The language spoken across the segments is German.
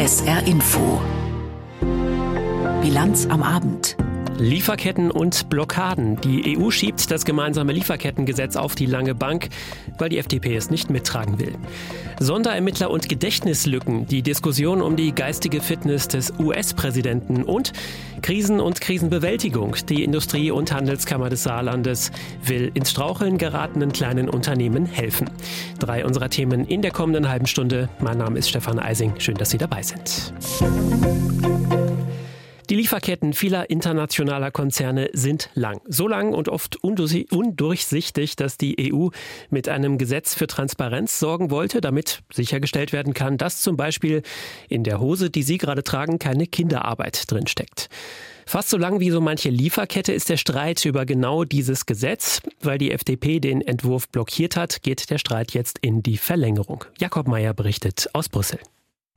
SR Info. Bilanz am Abend. Lieferketten und Blockaden. Die EU schiebt das gemeinsame Lieferkettengesetz auf die lange Bank, weil die FDP es nicht mittragen will. Sonderermittler und Gedächtnislücken, die Diskussion um die geistige Fitness des US-Präsidenten und Krisen und Krisenbewältigung. Die Industrie- und Handelskammer des Saarlandes will ins Straucheln geratenen kleinen Unternehmen helfen. Drei unserer Themen in der kommenden halben Stunde. Mein Name ist Stefan Eising. Schön, dass Sie dabei sind. Die Lieferketten vieler internationaler Konzerne sind lang. So lang und oft undurchsichtig, dass die EU mit einem Gesetz für Transparenz sorgen wollte, damit sichergestellt werden kann, dass zum Beispiel in der Hose, die Sie gerade tragen, keine Kinderarbeit drinsteckt. Fast so lang wie so manche Lieferkette ist der Streit über genau dieses Gesetz. Weil die FDP den Entwurf blockiert hat, geht der Streit jetzt in die Verlängerung. Jakob Mayer berichtet aus Brüssel.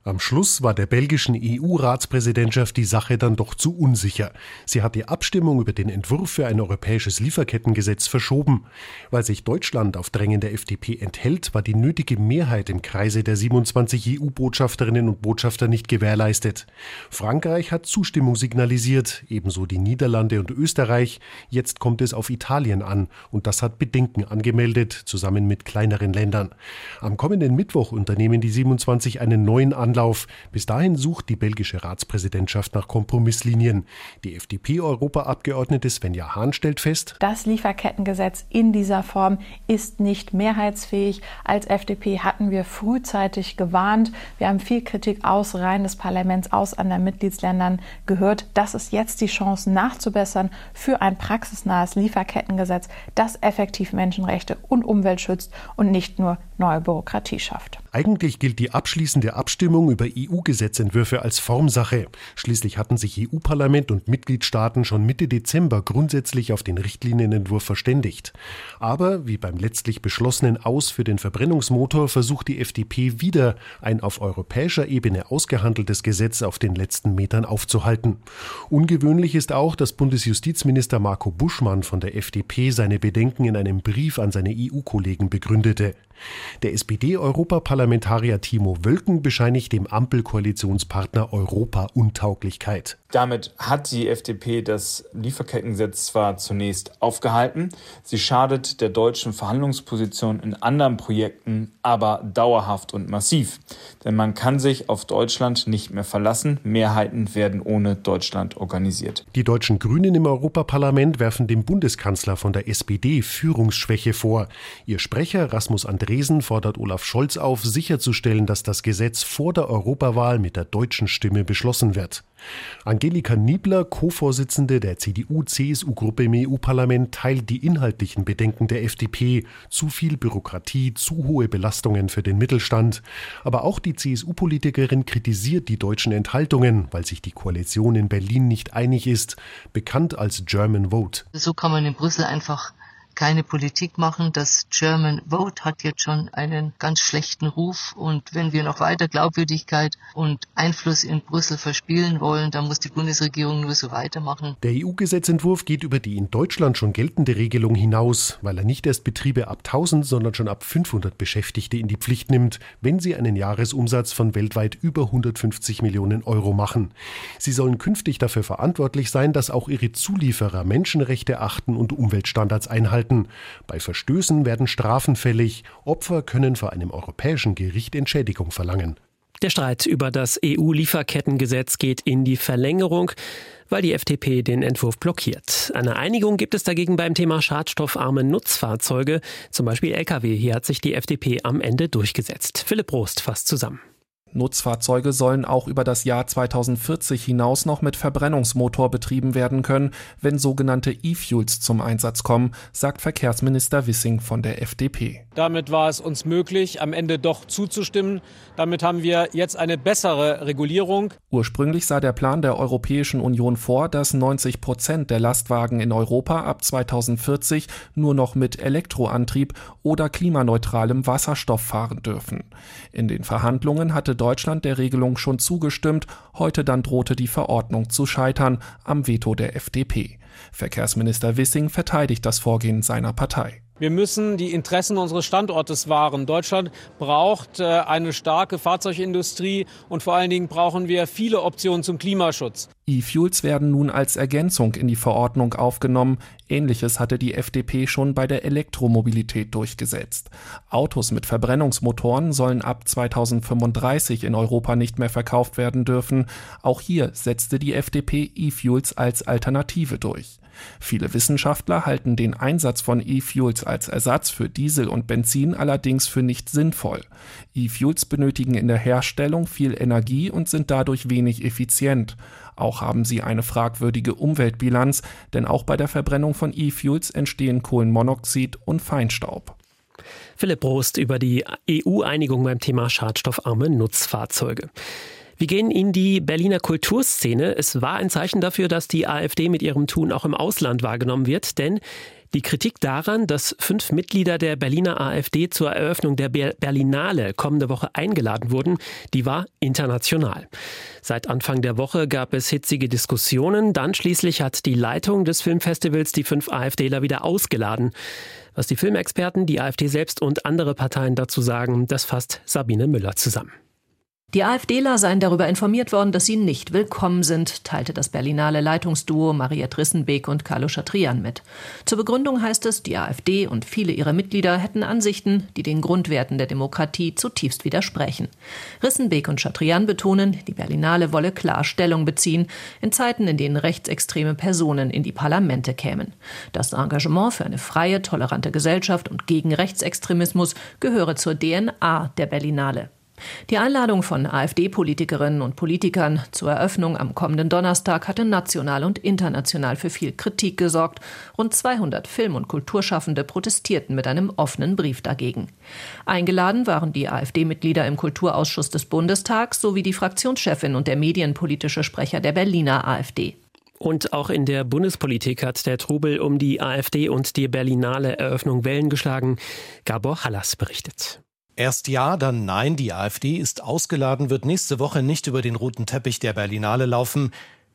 Am Schluss war der belgischen EU-Ratspräsidentschaft die Sache dann doch zu unsicher. Sie hat die Abstimmung über den Entwurf für ein europäisches Lieferkettengesetz verschoben. Weil sich Deutschland auf Drängen der FDP enthält, war die nötige Mehrheit im Kreise der 27 EU-Botschafterinnen und Botschafter nicht gewährleistet. Frankreich hat Zustimmung signalisiert, ebenso die Niederlande und Österreich. Jetzt kommt es auf Italien an und das hat Bedenken angemeldet, zusammen mit kleineren Ländern. Am kommenden Mittwoch unternehmen die 27 einen neuen Anlauf Anlauf. Bis dahin sucht die belgische Ratspräsidentschaft nach Kompromisslinien. Die FDP-Europaabgeordnete Svenja Hahn stellt fest, das Lieferkettengesetz in dieser Form ist nicht mehrheitsfähig. Als FDP hatten wir frühzeitig gewarnt. Wir haben viel Kritik aus Reihen des Parlaments, aus anderen Mitgliedsländern gehört. Das ist jetzt die Chance nachzubessern für ein praxisnahes Lieferkettengesetz, das effektiv Menschenrechte und Umwelt schützt und nicht nur neue Bürokratie schafft. Eigentlich gilt die abschließende Abstimmung über EU-Gesetzentwürfe als Formsache. Schließlich hatten sich EU-Parlament und Mitgliedstaaten schon Mitte Dezember grundsätzlich auf den Richtlinienentwurf verständigt. Aber wie beim letztlich beschlossenen Aus für den Verbrennungsmotor versucht die FDP wieder ein auf europäischer Ebene ausgehandeltes Gesetz auf den letzten Metern aufzuhalten. Ungewöhnlich ist auch, dass Bundesjustizminister Marco Buschmann von der FDP seine Bedenken in einem Brief an seine EU-Kollegen begründete. Der SPD-Europaparlamentarier Timo Wölken bescheinigt dem Ampelkoalitionspartner Europa Untauglichkeit. Damit hat die FDP das Lieferkettengesetz zwar zunächst aufgehalten, sie schadet der deutschen Verhandlungsposition in anderen Projekten aber dauerhaft und massiv. Denn man kann sich auf Deutschland nicht mehr verlassen. Mehrheiten werden ohne Deutschland organisiert. Die deutschen Grünen im Europaparlament werfen dem Bundeskanzler von der SPD Führungsschwäche vor. Ihr Sprecher Rasmus Andresen fordert Olaf Scholz auf, sicherzustellen, dass das Gesetz vor der Europawahl mit der deutschen Stimme beschlossen wird. Angelika Niebler, Co-Vorsitzende der CDU-CSU-Gruppe im EU-Parlament, teilt die inhaltlichen Bedenken der FDP. Zu viel Bürokratie, zu hohe Belastungen für den Mittelstand. Aber auch die CSU-Politikerin kritisiert die deutschen Enthaltungen, weil sich die Koalition in Berlin nicht einig ist. Bekannt als German Vote. So kann man in Brüssel einfach keine Politik machen. Das German Vote hat jetzt schon einen ganz schlechten Ruf und wenn wir noch weiter Glaubwürdigkeit und Einfluss in Brüssel verspielen wollen, dann muss die Bundesregierung nur so weitermachen. Der EU-Gesetzentwurf geht über die in Deutschland schon geltende Regelung hinaus, weil er nicht erst Betriebe ab 1000, sondern schon ab 500 Beschäftigte in die Pflicht nimmt, wenn sie einen Jahresumsatz von weltweit über 150 Millionen Euro machen. Sie sollen künftig dafür verantwortlich sein, dass auch ihre Zulieferer Menschenrechte achten und Umweltstandards einhalten halten. Bei Verstößen werden Strafen fällig. Opfer können vor einem europäischen Gericht Entschädigung verlangen. Der Streit über das EU-Lieferkettengesetz geht in die Verlängerung, weil die FDP den Entwurf blockiert. Eine Einigung gibt es dagegen beim Thema schadstoffarme Nutzfahrzeuge, zum Beispiel Lkw. Hier hat sich die FDP am Ende durchgesetzt. Philipp Rost fasst zusammen. Nutzfahrzeuge sollen auch über das Jahr 2040 hinaus noch mit Verbrennungsmotor betrieben werden können, wenn sogenannte E-Fuels zum Einsatz kommen, sagt Verkehrsminister Wissing von der FDP. Damit war es uns möglich, am Ende doch zuzustimmen. Damit haben wir jetzt eine bessere Regulierung. Ursprünglich sah der Plan der Europäischen Union vor, dass 90 Prozent der Lastwagen in Europa ab 2040 nur noch mit Elektroantrieb oder klimaneutralem Wasserstoff fahren dürfen. In den Verhandlungen hatte Deutschland der Regelung schon zugestimmt, heute dann drohte die Verordnung zu scheitern am Veto der FDP. Verkehrsminister Wissing verteidigt das Vorgehen seiner Partei. Wir müssen die Interessen unseres Standortes wahren. Deutschland braucht äh, eine starke Fahrzeugindustrie und vor allen Dingen brauchen wir viele Optionen zum Klimaschutz. E-Fuels werden nun als Ergänzung in die Verordnung aufgenommen. Ähnliches hatte die FDP schon bei der Elektromobilität durchgesetzt. Autos mit Verbrennungsmotoren sollen ab 2035 in Europa nicht mehr verkauft werden dürfen. Auch hier setzte die FDP E-Fuels als Alternative durch. Viele Wissenschaftler halten den Einsatz von E-Fuels als Ersatz für Diesel und Benzin allerdings für nicht sinnvoll. E-Fuels benötigen in der Herstellung viel Energie und sind dadurch wenig effizient. Auch haben sie eine fragwürdige Umweltbilanz, denn auch bei der Verbrennung von E-Fuels entstehen Kohlenmonoxid und Feinstaub. Philipp Brost über die EU-Einigung beim Thema schadstoffarme Nutzfahrzeuge. Wir gehen in die Berliner Kulturszene. Es war ein Zeichen dafür, dass die AfD mit ihrem Tun auch im Ausland wahrgenommen wird, denn die Kritik daran, dass fünf Mitglieder der Berliner AfD zur Eröffnung der Berlinale kommende Woche eingeladen wurden, die war international. Seit Anfang der Woche gab es hitzige Diskussionen. Dann schließlich hat die Leitung des Filmfestivals die fünf AfDler wieder ausgeladen. Was die Filmexperten, die AfD selbst und andere Parteien dazu sagen, das fasst Sabine Müller zusammen. Die AfDler seien darüber informiert worden, dass sie nicht willkommen sind, teilte das Berlinale Leitungsduo Maria Trissenbeek und Carlo Schatrian mit. Zur Begründung heißt es, die AfD und viele ihrer Mitglieder hätten Ansichten, die den Grundwerten der Demokratie zutiefst widersprechen. Rissenbeek und Schatrian betonen, die Berlinale wolle klar Stellung beziehen, in Zeiten, in denen rechtsextreme Personen in die Parlamente kämen. Das Engagement für eine freie, tolerante Gesellschaft und gegen Rechtsextremismus gehöre zur DNA der Berlinale. Die Einladung von AfD-Politikerinnen und Politikern zur Eröffnung am kommenden Donnerstag hatte national und international für viel Kritik gesorgt. Rund 200 Film- und Kulturschaffende protestierten mit einem offenen Brief dagegen. Eingeladen waren die AfD-Mitglieder im Kulturausschuss des Bundestags sowie die Fraktionschefin und der medienpolitische Sprecher der Berliner AfD. Und auch in der Bundespolitik hat der Trubel um die AfD und die Berlinale Eröffnung Wellen geschlagen. Gabor Hallas berichtet. Erst ja, dann nein. Die AfD ist ausgeladen, wird nächste Woche nicht über den roten Teppich der Berlinale laufen.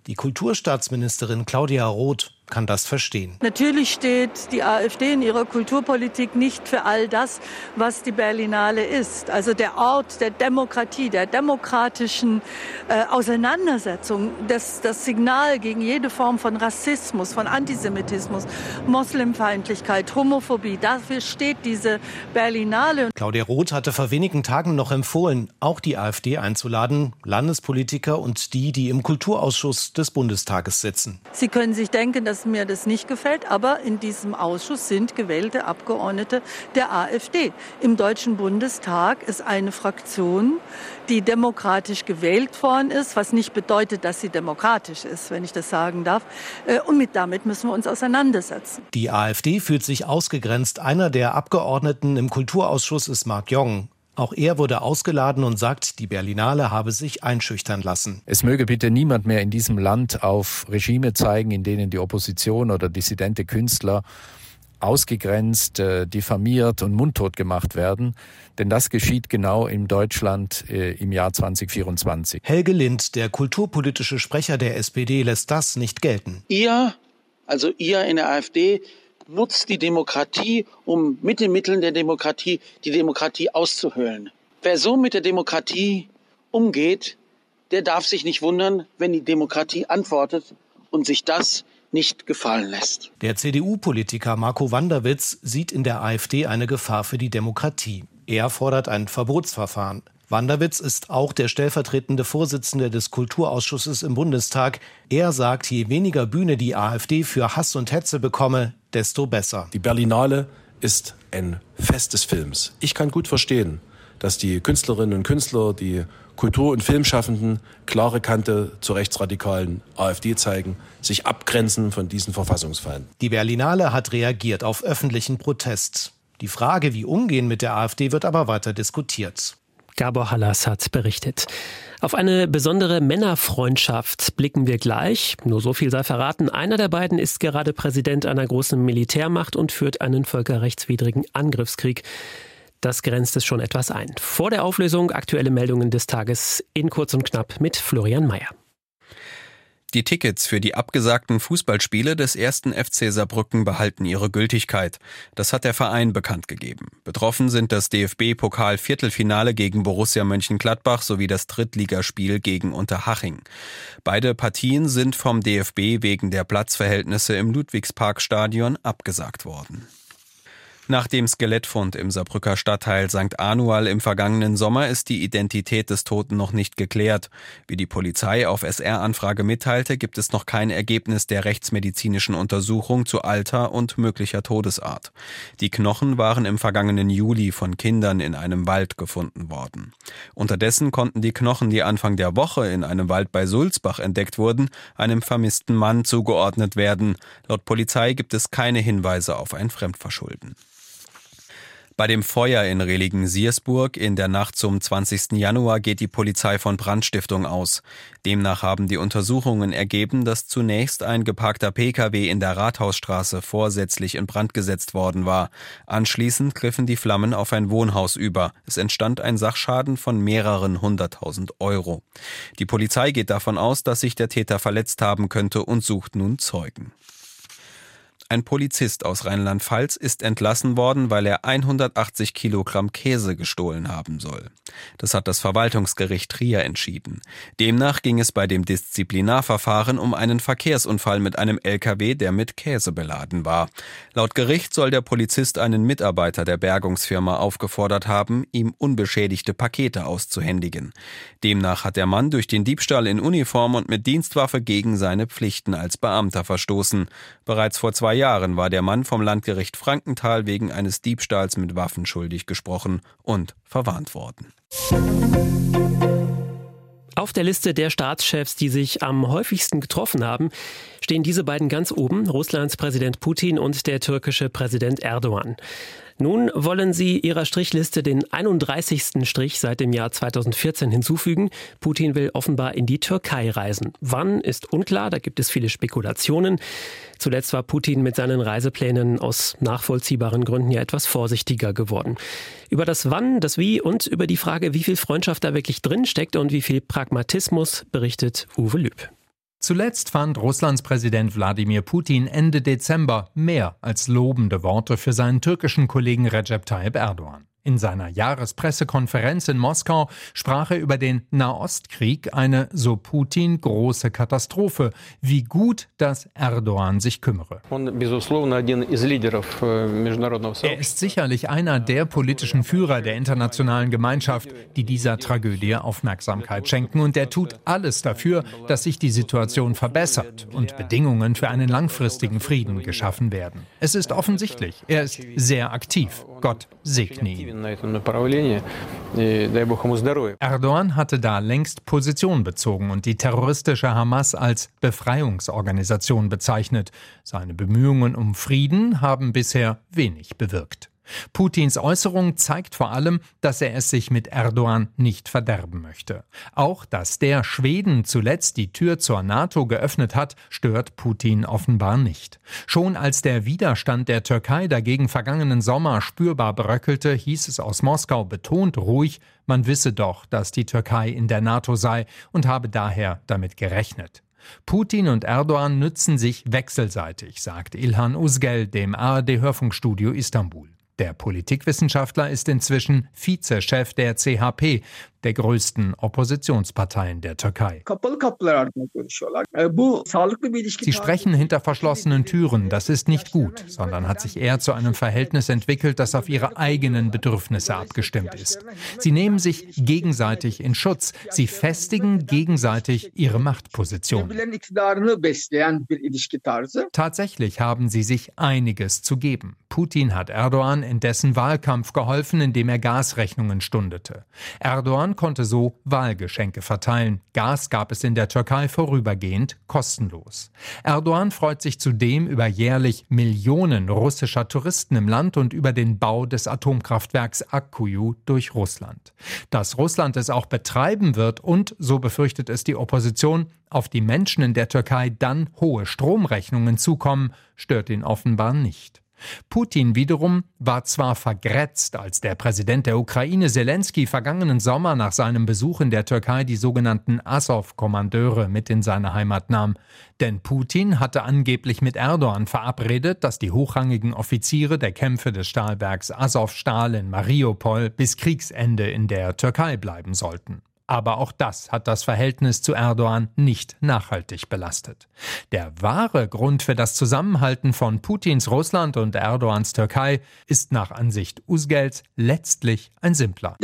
Die Kulturstaatsministerin Claudia Roth kann das verstehen. Natürlich steht die AfD in ihrer Kulturpolitik nicht für all das, was die Berlinale ist. Also der Ort der Demokratie, der demokratischen äh, Auseinandersetzung, das, das Signal gegen jede Form von Rassismus, von Antisemitismus, Moslemfeindlichkeit, Homophobie. Dafür steht diese Berlinale. Claudia Roth hatte vor wenigen Tagen noch empfohlen, auch die AfD einzuladen, Landespolitiker und die, die im Kulturausschuss des Bundestages sitzen. Sie können sich denken, dass dass mir das nicht gefällt, aber in diesem Ausschuss sind gewählte Abgeordnete der AfD. Im Deutschen Bundestag ist eine Fraktion, die demokratisch gewählt worden ist, was nicht bedeutet, dass sie demokratisch ist, wenn ich das sagen darf. Äh, und mit damit müssen wir uns auseinandersetzen. Die AfD fühlt sich ausgegrenzt. Einer der Abgeordneten im Kulturausschuss ist Marc Jong. Auch er wurde ausgeladen und sagt, die Berlinale habe sich einschüchtern lassen. Es möge bitte niemand mehr in diesem Land auf Regime zeigen, in denen die Opposition oder dissidente Künstler ausgegrenzt, äh, diffamiert und mundtot gemacht werden. Denn das geschieht genau in Deutschland äh, im Jahr 2024. Helge Lind, der kulturpolitische Sprecher der SPD, lässt das nicht gelten. Ihr, also ihr in der AfD, nutzt die Demokratie, um mit den Mitteln der Demokratie die Demokratie auszuhöhlen. Wer so mit der Demokratie umgeht, der darf sich nicht wundern, wenn die Demokratie antwortet und sich das nicht gefallen lässt. Der CDU-Politiker Marco Wanderwitz sieht in der AfD eine Gefahr für die Demokratie. Er fordert ein Verbotsverfahren. Wanderwitz ist auch der stellvertretende Vorsitzende des Kulturausschusses im Bundestag. Er sagt, je weniger Bühne die AfD für Hass und Hetze bekomme, desto besser. Die Berlinale ist ein Fest des Films. Ich kann gut verstehen, dass die Künstlerinnen und Künstler, die Kultur- und Filmschaffenden klare Kante zur rechtsradikalen AfD zeigen, sich abgrenzen von diesen Verfassungsfeinden. Die Berlinale hat reagiert auf öffentlichen Protest. Die Frage, wie umgehen mit der AfD, wird aber weiter diskutiert. Gabor Hallas hat berichtet. Auf eine besondere Männerfreundschaft blicken wir gleich. Nur so viel sei verraten. Einer der beiden ist gerade Präsident einer großen Militärmacht und führt einen völkerrechtswidrigen Angriffskrieg. Das grenzt es schon etwas ein. Vor der Auflösung aktuelle Meldungen des Tages in kurz und knapp mit Florian Mayer. Die Tickets für die abgesagten Fußballspiele des ersten FC Saarbrücken behalten ihre Gültigkeit. Das hat der Verein bekannt gegeben. Betroffen sind das DFB-Pokal-Viertelfinale gegen Borussia Mönchengladbach sowie das Drittligaspiel gegen Unterhaching. Beide Partien sind vom DFB wegen der Platzverhältnisse im Ludwigsparkstadion abgesagt worden. Nach dem Skelettfund im Saarbrücker Stadtteil St. Anual im vergangenen Sommer ist die Identität des Toten noch nicht geklärt. Wie die Polizei auf SR-Anfrage mitteilte, gibt es noch kein Ergebnis der rechtsmedizinischen Untersuchung zu Alter und möglicher Todesart. Die Knochen waren im vergangenen Juli von Kindern in einem Wald gefunden worden. Unterdessen konnten die Knochen, die Anfang der Woche in einem Wald bei Sulzbach entdeckt wurden, einem vermissten Mann zugeordnet werden. Laut Polizei gibt es keine Hinweise auf ein Fremdverschulden. Bei dem Feuer in Relingen-Siersburg in der Nacht zum 20. Januar geht die Polizei von Brandstiftung aus. Demnach haben die Untersuchungen ergeben, dass zunächst ein geparkter Pkw in der Rathausstraße vorsätzlich in Brand gesetzt worden war. Anschließend griffen die Flammen auf ein Wohnhaus über. Es entstand ein Sachschaden von mehreren hunderttausend Euro. Die Polizei geht davon aus, dass sich der Täter verletzt haben könnte und sucht nun Zeugen. Ein Polizist aus Rheinland-Pfalz ist entlassen worden, weil er 180 Kilogramm Käse gestohlen haben soll. Das hat das Verwaltungsgericht Trier entschieden. Demnach ging es bei dem Disziplinarverfahren um einen Verkehrsunfall mit einem LKW, der mit Käse beladen war. Laut Gericht soll der Polizist einen Mitarbeiter der Bergungsfirma aufgefordert haben, ihm unbeschädigte Pakete auszuhändigen. Demnach hat der Mann durch den Diebstahl in Uniform und mit Dienstwaffe gegen seine Pflichten als Beamter verstoßen. Bereits vor zwei Jahren war der Mann vom Landgericht Frankenthal wegen eines Diebstahls mit Waffen schuldig gesprochen und verwarnt worden. Auf der Liste der Staatschefs, die sich am häufigsten getroffen haben, stehen diese beiden ganz oben, Russlands Präsident Putin und der türkische Präsident Erdogan. Nun wollen sie ihrer Strichliste den 31. Strich seit dem Jahr 2014 hinzufügen. Putin will offenbar in die Türkei reisen. Wann ist unklar, da gibt es viele Spekulationen. Zuletzt war Putin mit seinen Reiseplänen aus nachvollziehbaren Gründen ja etwas vorsichtiger geworden. Über das Wann, das Wie und über die Frage, wie viel Freundschaft da wirklich drinsteckt und wie viel Pragmatismus berichtet Uwe Lüb. Zuletzt fand Russlands Präsident Wladimir Putin Ende Dezember mehr als lobende Worte für seinen türkischen Kollegen Recep Tayyip Erdogan. In seiner Jahrespressekonferenz in Moskau sprach er über den Nahostkrieg, eine, so Putin, große Katastrophe, wie gut, dass Erdogan sich kümmere. Er ist sicherlich einer der politischen Führer der internationalen Gemeinschaft, die dieser Tragödie Aufmerksamkeit schenken, und er tut alles dafür, dass sich die Situation verbessert und Bedingungen für einen langfristigen Frieden geschaffen werden. Es ist offensichtlich, er ist sehr aktiv. Gott segne ihn. Erdogan hatte da längst Position bezogen und die terroristische Hamas als Befreiungsorganisation bezeichnet. Seine Bemühungen um Frieden haben bisher wenig bewirkt. Putins Äußerung zeigt vor allem, dass er es sich mit Erdogan nicht verderben möchte. Auch, dass der Schweden zuletzt die Tür zur NATO geöffnet hat, stört Putin offenbar nicht. Schon als der Widerstand der Türkei dagegen vergangenen Sommer spürbar bröckelte, hieß es aus Moskau betont ruhig, man wisse doch, dass die Türkei in der NATO sei und habe daher damit gerechnet. Putin und Erdogan nützen sich wechselseitig, sagt Ilhan Uzgel dem ARD-Hörfunkstudio Istanbul. Der Politikwissenschaftler ist inzwischen Vizechef der CHP, der größten Oppositionsparteien der Türkei. Sie sprechen hinter verschlossenen Türen, das ist nicht gut, sondern hat sich eher zu einem Verhältnis entwickelt, das auf ihre eigenen Bedürfnisse abgestimmt ist. Sie nehmen sich gegenseitig in Schutz, sie festigen gegenseitig ihre Machtposition. Tatsächlich haben sie sich einiges zu geben. Putin hat Erdogan in dessen Wahlkampf geholfen, indem er Gasrechnungen stundete. Erdogan Erdogan konnte so Wahlgeschenke verteilen. Gas gab es in der Türkei vorübergehend kostenlos. Erdogan freut sich zudem über jährlich Millionen russischer Touristen im Land und über den Bau des Atomkraftwerks Akkuyu durch Russland. Dass Russland es auch betreiben wird und, so befürchtet es die Opposition, auf die Menschen in der Türkei dann hohe Stromrechnungen zukommen, stört ihn offenbar nicht. Putin wiederum war zwar vergrätzt, als der Präsident der Ukraine Zelensky vergangenen Sommer nach seinem Besuch in der Türkei die sogenannten Azov-Kommandeure mit in seine Heimat nahm. Denn Putin hatte angeblich mit Erdogan verabredet, dass die hochrangigen Offiziere der Kämpfe des Stahlwerks Azov-Stahl in Mariupol bis Kriegsende in der Türkei bleiben sollten. Aber auch das hat das Verhältnis zu Erdogan nicht nachhaltig belastet. Der wahre Grund für das Zusammenhalten von Putins Russland und Erdogans Türkei ist nach Ansicht Usgels letztlich ein simpler.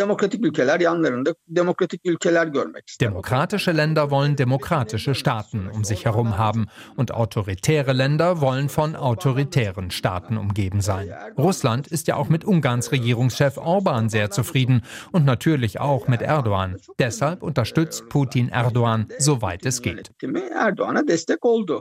Demokratische Länder wollen demokratische Staaten um sich herum haben und autoritäre Länder wollen von autoritären Staaten umgeben sein. Russland ist ja auch mit Ungarns Regierungschef Orban sehr zufrieden und natürlich auch mit Erdogan. Deshalb unterstützt Putin Erdogan, soweit es geht.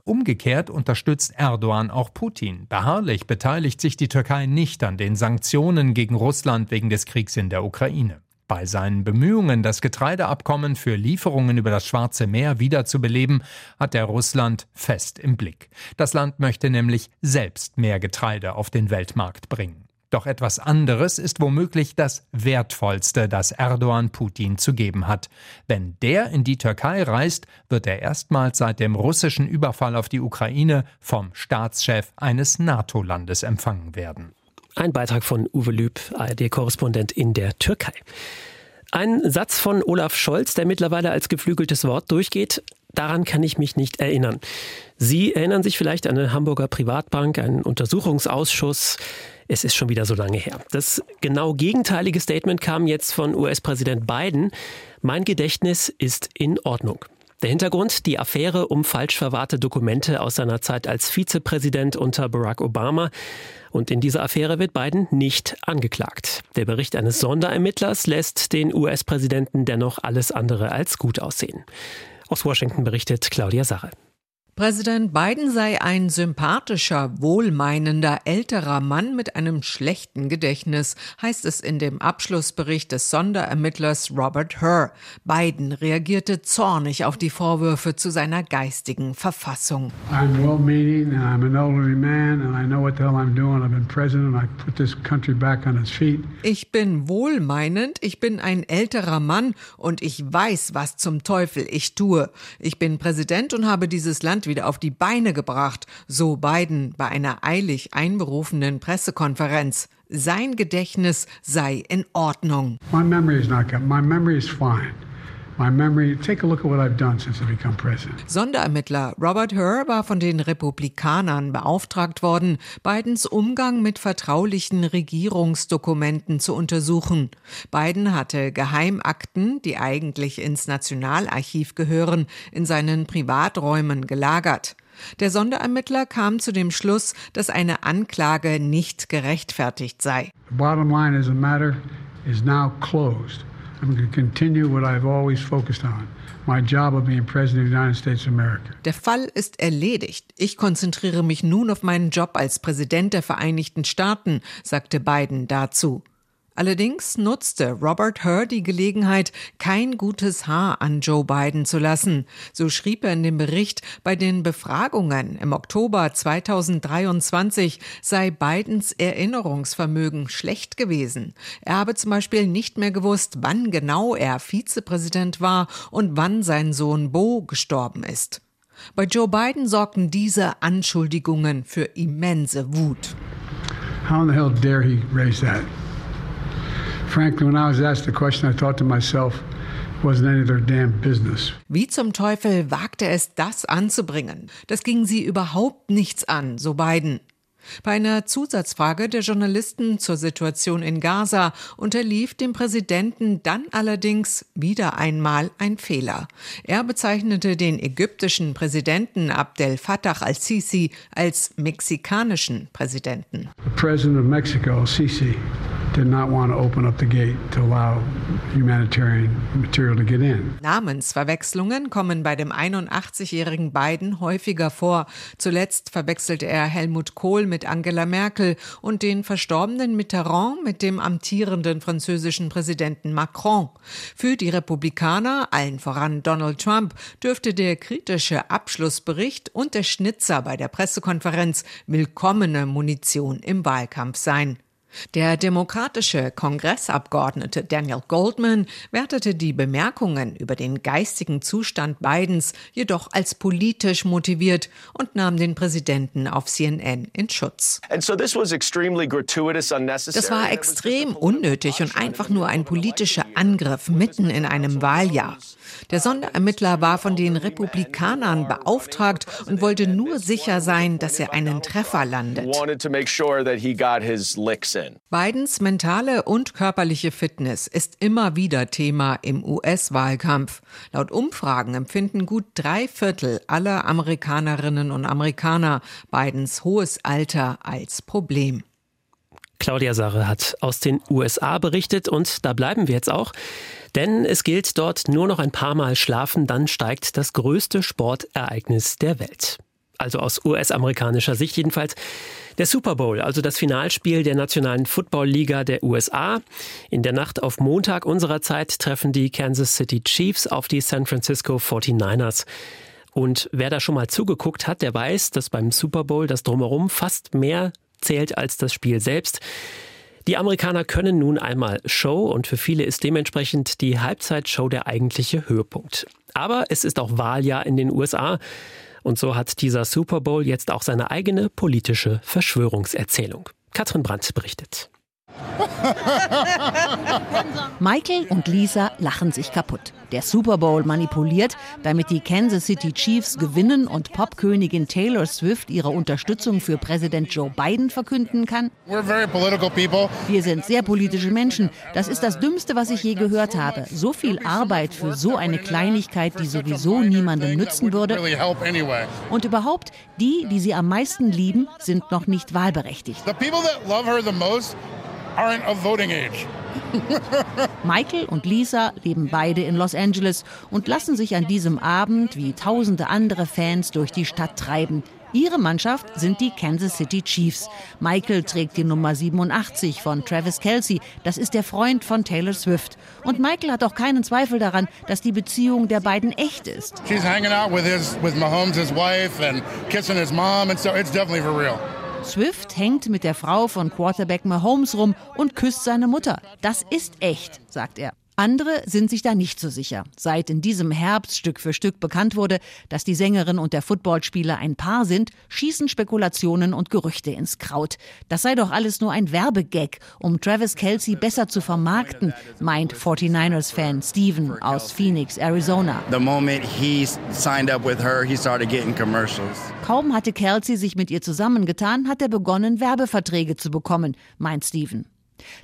Umgekehrt unterstützt Erdogan auch Putin. Beharrlich beteiligt sich die Türkei nicht an den Sanktionen gegen Russland wegen des Kriegs in der Ukraine. Bei seinen Bemühungen, das Getreideabkommen für Lieferungen über das Schwarze Meer wiederzubeleben, hat er Russland fest im Blick. Das Land möchte nämlich selbst mehr Getreide auf den Weltmarkt bringen. Doch etwas anderes ist womöglich das Wertvollste, das Erdogan Putin zu geben hat. Wenn der in die Türkei reist, wird er erstmals seit dem russischen Überfall auf die Ukraine vom Staatschef eines NATO-Landes empfangen werden. Ein Beitrag von Uwe Lüb, ARD-Korrespondent in der Türkei. Ein Satz von Olaf Scholz, der mittlerweile als geflügeltes Wort durchgeht. Daran kann ich mich nicht erinnern. Sie erinnern sich vielleicht an eine Hamburger Privatbank, einen Untersuchungsausschuss. Es ist schon wieder so lange her. Das genau gegenteilige Statement kam jetzt von US-Präsident Biden. Mein Gedächtnis ist in Ordnung. Der Hintergrund, die Affäre um falsch verwahrte Dokumente aus seiner Zeit als Vizepräsident unter Barack Obama. Und in dieser Affäre wird Biden nicht angeklagt. Der Bericht eines Sonderermittlers lässt den US-Präsidenten dennoch alles andere als gut aussehen. Aus Washington berichtet Claudia Sache. Präsident Biden sei ein sympathischer, wohlmeinender, älterer Mann mit einem schlechten Gedächtnis, heißt es in dem Abschlussbericht des Sonderermittlers Robert Hur. Biden reagierte zornig auf die Vorwürfe zu seiner geistigen Verfassung. I'm well-meaning and I'm an elderly man and I know what the hell I'm doing. I've been president I put this country back on its feet. Ich bin wohlmeinend, ich bin ein älterer Mann und ich weiß, was zum Teufel ich tue. Ich bin Präsident und habe dieses Land wieder auf die Beine gebracht, so Biden bei einer eilig einberufenen Pressekonferenz. Sein Gedächtnis sei in Ordnung. My memory is not good. My memory is fine. Sonderermittler Robert Hur war von den Republikanern beauftragt worden, Bidens Umgang mit vertraulichen Regierungsdokumenten zu untersuchen. Biden hatte Geheimakten, die eigentlich ins Nationalarchiv gehören, in seinen Privaträumen gelagert. Der Sonderermittler kam zu dem Schluss, dass eine Anklage nicht gerechtfertigt sei. The bottom line is the matter is now closed. Der Fall ist erledigt. Ich konzentriere mich nun auf meinen Job als Präsident der Vereinigten Staaten, sagte Biden dazu. Allerdings nutzte Robert Hur die Gelegenheit, kein gutes Haar an Joe Biden zu lassen. So schrieb er in dem Bericht, bei den Befragungen im Oktober 2023 sei Bidens Erinnerungsvermögen schlecht gewesen. Er habe zum Beispiel nicht mehr gewusst, wann genau er Vizepräsident war und wann sein Sohn Bo gestorben ist. Bei Joe Biden sorgten diese Anschuldigungen für immense Wut. How in the hell dare he raise that? Frankly, when I was asked the question, I thought to myself, wasn't any of their damn business. Wie zum Teufel wagte es, das anzubringen? Das ging sie überhaupt nichts an, so Biden. Bei einer Zusatzfrage der Journalisten zur Situation in Gaza unterlief dem Präsidenten dann allerdings wieder einmal ein Fehler. Er bezeichnete den ägyptischen Präsidenten Abdel Fattah al-Sisi als mexikanischen Präsidenten. The President of Mexico, al-Sisi, did not want to open up the gate to allow humanitarian material to get in. Namensverwechslungen kommen bei dem 81-jährigen Biden häufiger vor. Zuletzt verwechselte er Helmut Kohl mit Angela Merkel und den verstorbenen Mitterrand mit dem amtierenden französischen Präsidenten Macron. Für die Republikaner, allen voran Donald Trump, dürfte der kritische Abschlussbericht und der Schnitzer bei der Pressekonferenz willkommene Munition im Wahlkampf sein. Der demokratische Kongressabgeordnete Daniel Goldman wertete die Bemerkungen über den geistigen Zustand Bidens jedoch als politisch motiviert und nahm den Präsidenten auf CNN in Schutz. Das war extrem unnötig und einfach nur ein politischer Angriff mitten in einem Wahljahr. Der Sonderermittler war von den Republikanern beauftragt und wollte nur sicher sein, dass er einen Treffer landet. Bidens mentale und körperliche Fitness ist immer wieder Thema im US-Wahlkampf. Laut Umfragen empfinden gut drei Viertel aller Amerikanerinnen und Amerikaner Bidens hohes Alter als Problem. Claudia Sarre hat aus den USA berichtet und da bleiben wir jetzt auch. Denn es gilt dort nur noch ein paar Mal schlafen, dann steigt das größte Sportereignis der Welt. Also aus US-amerikanischer Sicht jedenfalls. Der Super Bowl, also das Finalspiel der Nationalen Football-Liga der USA. In der Nacht auf Montag unserer Zeit treffen die Kansas City Chiefs auf die San Francisco 49ers. Und wer da schon mal zugeguckt hat, der weiß, dass beim Super Bowl das Drumherum fast mehr zählt als das Spiel selbst. Die Amerikaner können nun einmal Show und für viele ist dementsprechend die Halbzeitshow der eigentliche Höhepunkt. Aber es ist auch Wahljahr in den USA. Und so hat dieser Super Bowl jetzt auch seine eigene politische Verschwörungserzählung. Katrin Brandt berichtet. Michael und Lisa lachen sich kaputt. Der Super Bowl manipuliert, damit die Kansas City Chiefs gewinnen und Popkönigin Taylor Swift ihre Unterstützung für Präsident Joe Biden verkünden kann. Wir sind sehr politische Menschen. Das ist das Dümmste, was ich je gehört habe. So viel Arbeit für so eine Kleinigkeit, die sowieso niemandem nützen würde. Und überhaupt, die, die sie am meisten lieben, sind noch nicht wahlberechtigt. Michael und Lisa leben beide in Los Angeles und lassen sich an diesem Abend wie tausende andere Fans durch die Stadt treiben. Ihre Mannschaft sind die Kansas City Chiefs. Michael trägt die Nummer 87 von Travis Kelsey. Das ist der Freund von Taylor Swift. Und Michael hat auch keinen Zweifel daran, dass die Beziehung der beiden echt ist. She's hanging out with his with Mahomes, his wife, and kissing his mom, and so it's definitely for real. Swift hängt mit der Frau von Quarterback Mahomes rum und küsst seine Mutter. Das ist echt, sagt er. Andere sind sich da nicht so sicher. Seit in diesem Herbst Stück für Stück bekannt wurde, dass die Sängerin und der Footballspieler ein Paar sind, schießen Spekulationen und Gerüchte ins Kraut. Das sei doch alles nur ein Werbegag, um Travis Kelsey besser zu vermarkten, meint 49ers-Fan Steven aus Phoenix, Arizona. Kaum hatte Kelsey sich mit ihr zusammengetan, hat er begonnen, Werbeverträge zu bekommen, meint Steven.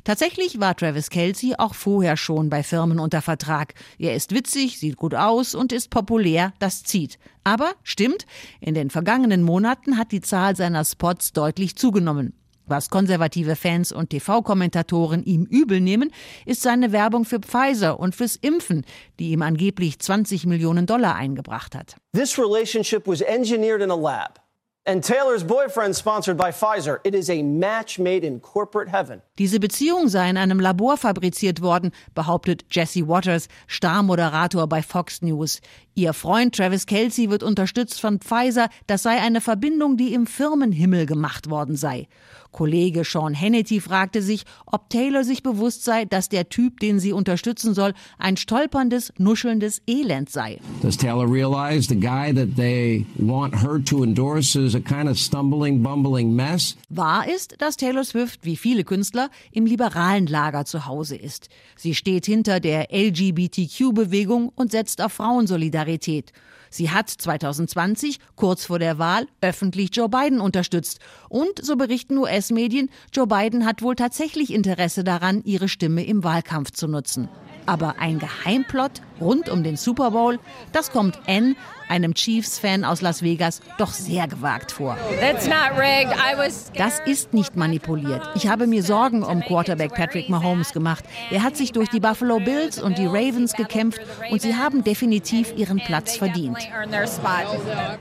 Tatsächlich war Travis Kelsey auch vorher schon bei Firmen unter Vertrag. Er ist witzig, sieht gut aus und ist populär, das zieht. Aber stimmt, in den vergangenen Monaten hat die Zahl seiner Spots deutlich zugenommen. Was konservative Fans und TV-Kommentatoren ihm übel nehmen, ist seine Werbung für Pfizer und fürs Impfen, die ihm angeblich 20 Millionen Dollar eingebracht hat. This relationship was engineered in a lab. And Taylor's boyfriend sponsored by Pfizer. It is a match made in corporate heaven. Diese Beziehung sei in einem Labor fabriziert worden, behauptet Jesse Waters, Starmoderator bei Fox News. Ihr Freund Travis Kelsey wird unterstützt von Pfizer. Das sei eine Verbindung, die im Firmenhimmel gemacht worden sei. Kollege Sean Hannity fragte sich, ob Taylor sich bewusst sei, dass der Typ, den sie unterstützen soll, ein stolperndes, nuschelndes Elend sei. Does Taylor realize the guy that they want her to endorse is a kind of stumbling, bumbling mess? Wahr ist, dass Taylor Swift, wie viele Künstler, im liberalen Lager zu Hause ist. Sie steht hinter der LGBTQ-Bewegung und setzt auf Frauensolidarität. Sie hat 2020, kurz vor der Wahl, öffentlich Joe Biden unterstützt. Und, so berichten US-Medien, Joe Biden hat wohl tatsächlich Interesse daran, ihre Stimme im Wahlkampf zu nutzen. Aber ein Geheimplot rund um den Super Bowl, das kommt N, einem Chiefs-Fan aus Las Vegas, doch sehr gewagt vor. Das ist nicht manipuliert. Ich habe mir Sorgen um Quarterback Patrick Mahomes gemacht. Er hat sich durch die Buffalo Bills und die Ravens gekämpft und sie haben definitiv ihren Platz verdient.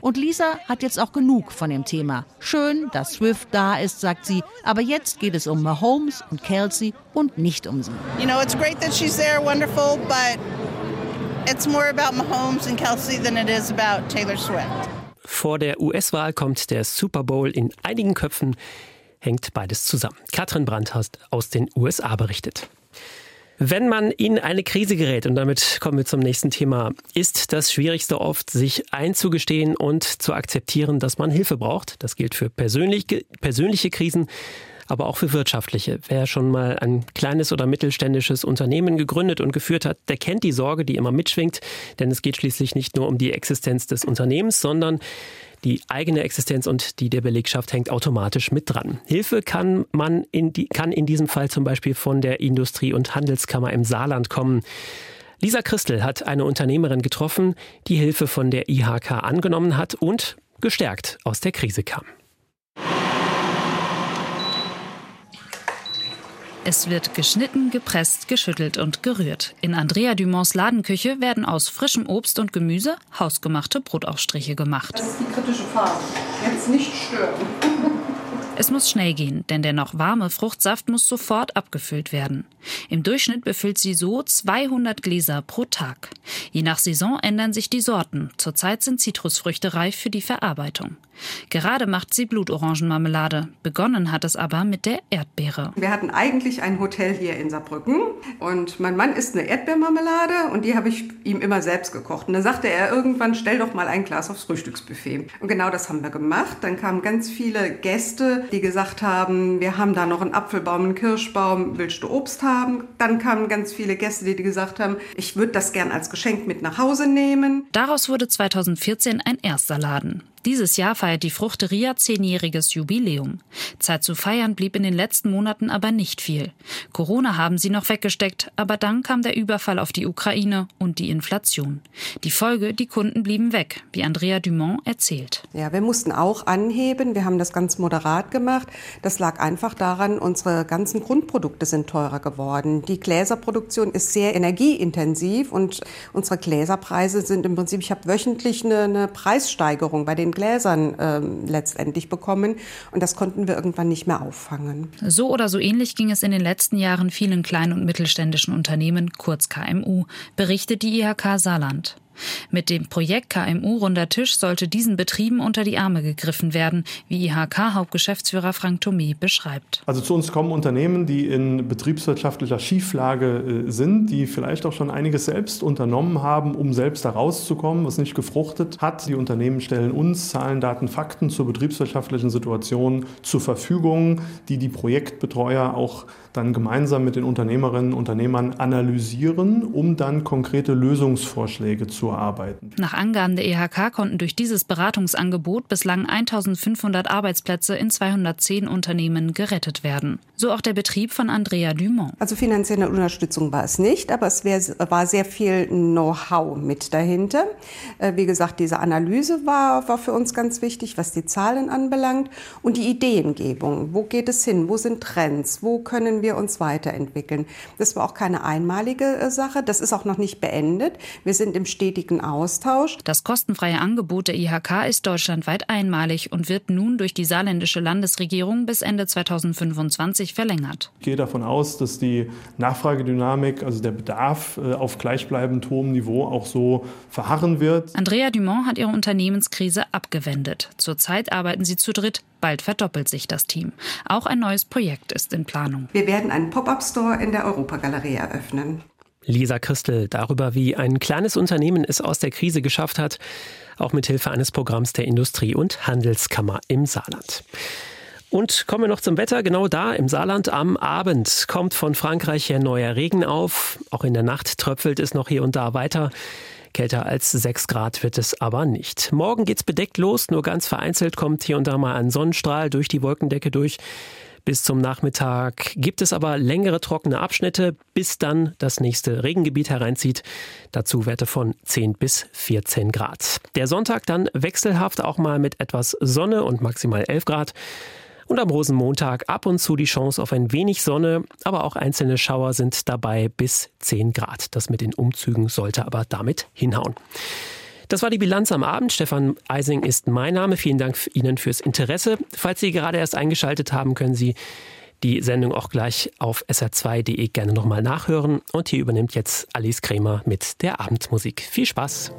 Und Lisa hat jetzt auch genug von dem Thema. Schön, dass Swift da ist, sagt sie, aber jetzt geht es um Mahomes und Kelsey und nicht um sie. You know, it's great that she's there, wonderful, but it's more about Mahomes and Kelsey than it is about Taylor Swift. Vor der US-Wahl kommt der Super Bowl in einigen Köpfen, hängt beides zusammen. Katrin Brandt aus den USA berichtet. Wenn man in eine Krise gerät, und damit kommen wir zum nächsten Thema, ist das Schwierigste oft, sich einzugestehen und zu akzeptieren, dass man Hilfe braucht. Das gilt für persönliche, persönliche Krisen, aber auch für wirtschaftliche. Wer schon mal ein kleines oder mittelständisches Unternehmen gegründet und geführt hat, der kennt die Sorge, die immer mitschwingt, denn es geht schließlich nicht nur um die Existenz des Unternehmens, sondern die eigene Existenz und die der Belegschaft hängt automatisch mit dran. Hilfe kann man in die, kann in diesem Fall zum Beispiel von der Industrie- und Handelskammer im Saarland kommen. Lisa Christel hat eine Unternehmerin getroffen, die Hilfe von der IHK angenommen hat und gestärkt aus der Krise kam. Es wird geschnitten, gepresst, geschüttelt und gerührt. In Andrea Dumonts Ladenküche werden aus frischem Obst und Gemüse hausgemachte Brotaufstriche gemacht. Das ist die kritische Phase. Jetzt nicht stören. Es muss schnell gehen, denn der noch warme Fruchtsaft muss sofort abgefüllt werden. Im Durchschnitt befüllt sie so 200 Gläser pro Tag. Je nach Saison ändern sich die Sorten. Zurzeit sind Zitrusfrüchte reif für die Verarbeitung. Gerade macht sie Blutorangenmarmelade. Begonnen hat es aber mit der Erdbeere. Wir hatten eigentlich ein Hotel hier in Saarbrücken und mein Mann isst eine Erdbeermarmelade und die habe ich ihm immer selbst gekocht. Und dann sagte er irgendwann, stell doch mal ein Glas aufs Frühstücksbuffet. Und genau das haben wir gemacht. Dann kamen ganz viele Gäste, die gesagt haben, wir haben da noch einen Apfelbaum, einen Kirschbaum, willst du Obst haben? Dann kamen ganz viele Gäste, die gesagt haben, ich würde das gern als Geschenk mit nach Hause nehmen. Daraus wurde 2014 ein erster Laden. Dieses Jahr feiert die Fruchteria zehnjähriges Jubiläum. Zeit zu feiern blieb in den letzten Monaten aber nicht viel. Corona haben sie noch weggesteckt, aber dann kam der Überfall auf die Ukraine und die Inflation. Die Folge, die Kunden blieben weg, wie Andrea Dumont erzählt. Ja, wir mussten auch anheben. Wir haben das ganz moderat gemacht. Das lag einfach daran, unsere ganzen Grundprodukte sind teurer geworden. Die Gläserproduktion ist sehr energieintensiv und unsere Gläserpreise sind im Prinzip, ich habe wöchentlich eine, eine Preissteigerung bei den den Gläsern äh, letztendlich bekommen. Und das konnten wir irgendwann nicht mehr auffangen. So oder so ähnlich ging es in den letzten Jahren vielen kleinen und mittelständischen Unternehmen, kurz KMU, berichtet die IHK Saarland. Mit dem Projekt KMU Runder Tisch sollte diesen Betrieben unter die Arme gegriffen werden, wie IHK-Hauptgeschäftsführer Frank Thomé beschreibt. Also zu uns kommen Unternehmen, die in betriebswirtschaftlicher Schieflage äh, sind, die vielleicht auch schon einiges selbst unternommen haben, um selbst da rauszukommen, was nicht gefruchtet hat. Die Unternehmen stellen uns Zahlen, Daten, Fakten zur betriebswirtschaftlichen Situation zur Verfügung, die die Projektbetreuer auch dann gemeinsam mit den Unternehmerinnen und Unternehmern analysieren, um dann konkrete Lösungsvorschläge zu erarbeiten. Nach Angaben der EHK konnten durch dieses Beratungsangebot bislang 1500 Arbeitsplätze in 210 Unternehmen gerettet werden. So auch der Betrieb von Andrea Dumont. Also finanzielle Unterstützung war es nicht, aber es war sehr viel Know-how mit dahinter. Äh, wie gesagt, diese Analyse war, war für uns ganz wichtig, was die Zahlen anbelangt und die Ideengebung. Wo geht es hin? Wo sind Trends? Wo können wir uns weiterentwickeln? Das war auch keine einmalige äh, Sache. Das ist auch noch nicht beendet. Wir sind im stetigen Austausch. Das kostenfreie Angebot der IHK ist deutschlandweit einmalig und wird nun durch die saarländische Landesregierung bis Ende 2025 verlängert. Ich gehe davon aus, dass die Nachfragedynamik, also der Bedarf äh, auf gleichbleibend hohem Niveau auch so verharren wird. Andrea Dumont hat ihre Unternehmenskrise abgewendet. Zurzeit arbeiten sie zu dritt. Bald verdoppelt sich das Team. Auch ein neues Projekt ist in Planung. Wir werden einen Pop-up-Store in der Europagalerie eröffnen. Lisa Christel darüber, wie ein kleines Unternehmen es aus der Krise geschafft hat, auch mit Hilfe eines Programms der Industrie- und Handelskammer im Saarland. Und kommen wir noch zum Wetter. Genau da im Saarland am Abend kommt von Frankreich her neuer Regen auf. Auch in der Nacht tröpfelt es noch hier und da weiter. Kälter als 6 Grad wird es aber nicht. Morgen geht's bedeckt los, nur ganz vereinzelt kommt hier und da mal ein Sonnenstrahl durch die Wolkendecke durch. Bis zum Nachmittag gibt es aber längere trockene Abschnitte, bis dann das nächste Regengebiet hereinzieht. Dazu Werte von 10 bis 14 Grad. Der Sonntag dann wechselhaft auch mal mit etwas Sonne und maximal 11 Grad. Und am Rosenmontag ab und zu die Chance auf ein wenig Sonne, aber auch einzelne Schauer sind dabei bis 10 Grad. Das mit den Umzügen sollte aber damit hinhauen. Das war die Bilanz am Abend. Stefan Eising ist mein Name. Vielen Dank Ihnen fürs Interesse. Falls Sie gerade erst eingeschaltet haben, können Sie die Sendung auch gleich auf sr2.de gerne nochmal nachhören. Und hier übernimmt jetzt Alice Krämer mit der Abendmusik. Viel Spaß!